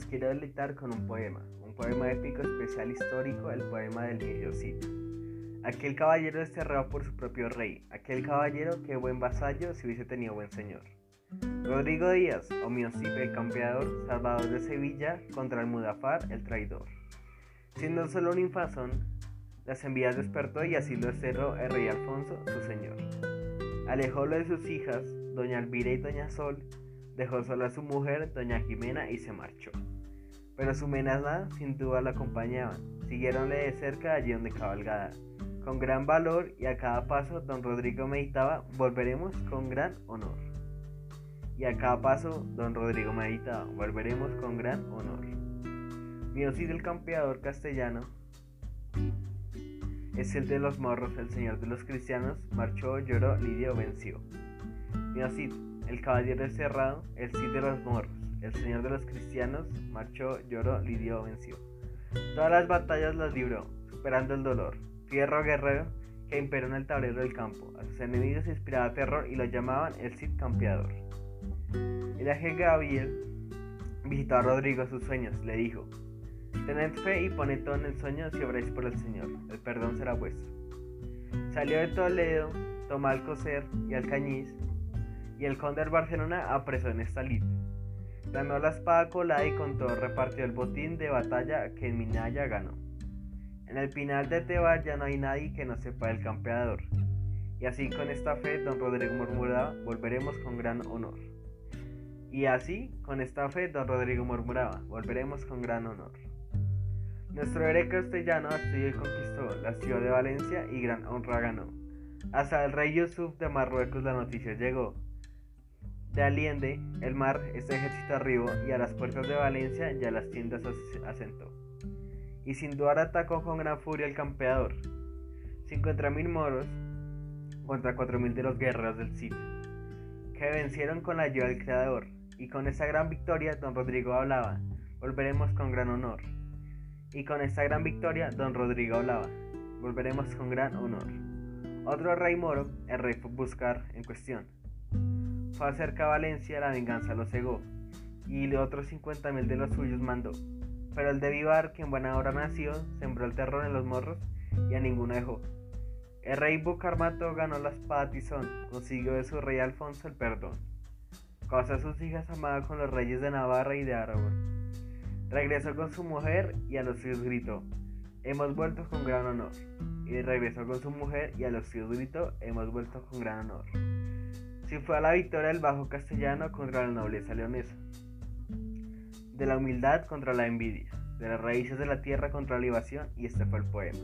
quiero deleitar con un poema, un poema épico especial histórico, el poema del Cid. Aquel caballero desterrado por su propio rey, aquel caballero que buen vasallo si hubiese tenido buen señor. Rodrigo Díaz, Cid el campeador, salvador de Sevilla contra el Mudafar el traidor. Siendo solo un infazón, las envías despertó y así lo desterró el rey Alfonso, su señor. Alejólo de sus hijas, doña Elvira y doña Sol, dejó sola a su mujer, doña Jimena, y se marchó. Pero su menazada sin duda la acompañaban. Siguieronle de cerca allí donde cabalgada. Con gran valor y a cada paso don Rodrigo meditaba, volveremos con gran honor. Y a cada paso don Rodrigo meditaba, volveremos con gran honor. Miocid del campeador castellano es el de los morros, el señor de los cristianos, marchó, lloró, lidió, venció. Miocid el caballero cerrado, el Cid de los moros, el señor de los cristianos, marchó, lloró, lidió, venció. Todas las batallas las libró, superando el dolor. Fierro guerrero que imperó en el tablero del campo. A sus enemigos inspiraba terror y lo llamaban el Cid campeador. El ángel Gabriel visitó a Rodrigo sus sueños, le dijo, Tened fe y poned todo en el sueño si obráis por el Señor, el perdón será vuestro. Salió de Toledo, tomó Alcocer y Alcañiz, y el conde del Barcelona apresó en esta lid. Ganó la espada colada y con todo repartió el botín de batalla que en Minaya ganó. En el pinal de Tebar ya no hay nadie que no sepa el campeador. Y así con esta fe, don Rodrigo murmuraba, volveremos con gran honor. Y así, con esta fe, don Rodrigo murmuraba, volveremos con gran honor. Nuestro héroe castellano estudió y conquistó la ciudad de Valencia y gran honra ganó. Hasta el rey Yusuf de Marruecos la noticia llegó, de Aliende, el mar, este ejército arribó y a las puertas de Valencia ya las tiendas asentó. Y sin dudar atacó con gran furia el campeador. Cincuenta mil moros contra cuatro mil de los guerreros del Cid, que vencieron con la ayuda del Creador. Y con esa gran victoria, don Rodrigo hablaba, volveremos con gran honor. Y con esta gran victoria, don Rodrigo hablaba, volveremos con gran honor. Otro rey moro, el rey buscar en cuestión fue acerca a Valencia, la venganza lo cegó, y otros cincuenta mil de los suyos mandó. Pero el de Vivar, que en buena hora nació, sembró el terror en los morros y a ninguno dejó. El rey Bucarmato ganó la espada tizón, consiguió de su rey Alfonso el perdón. Casó a sus hijas amaba con los reyes de Navarra y de Aragón. Regresó con su mujer y a los suyos gritó, hemos vuelto con gran honor. Y regresó con su mujer y a los suyos gritó, hemos vuelto con gran honor. Si fue a la victoria del bajo castellano contra la nobleza leonesa, de la humildad contra la envidia, de las raíces de la tierra contra la libación, y este fue el poema.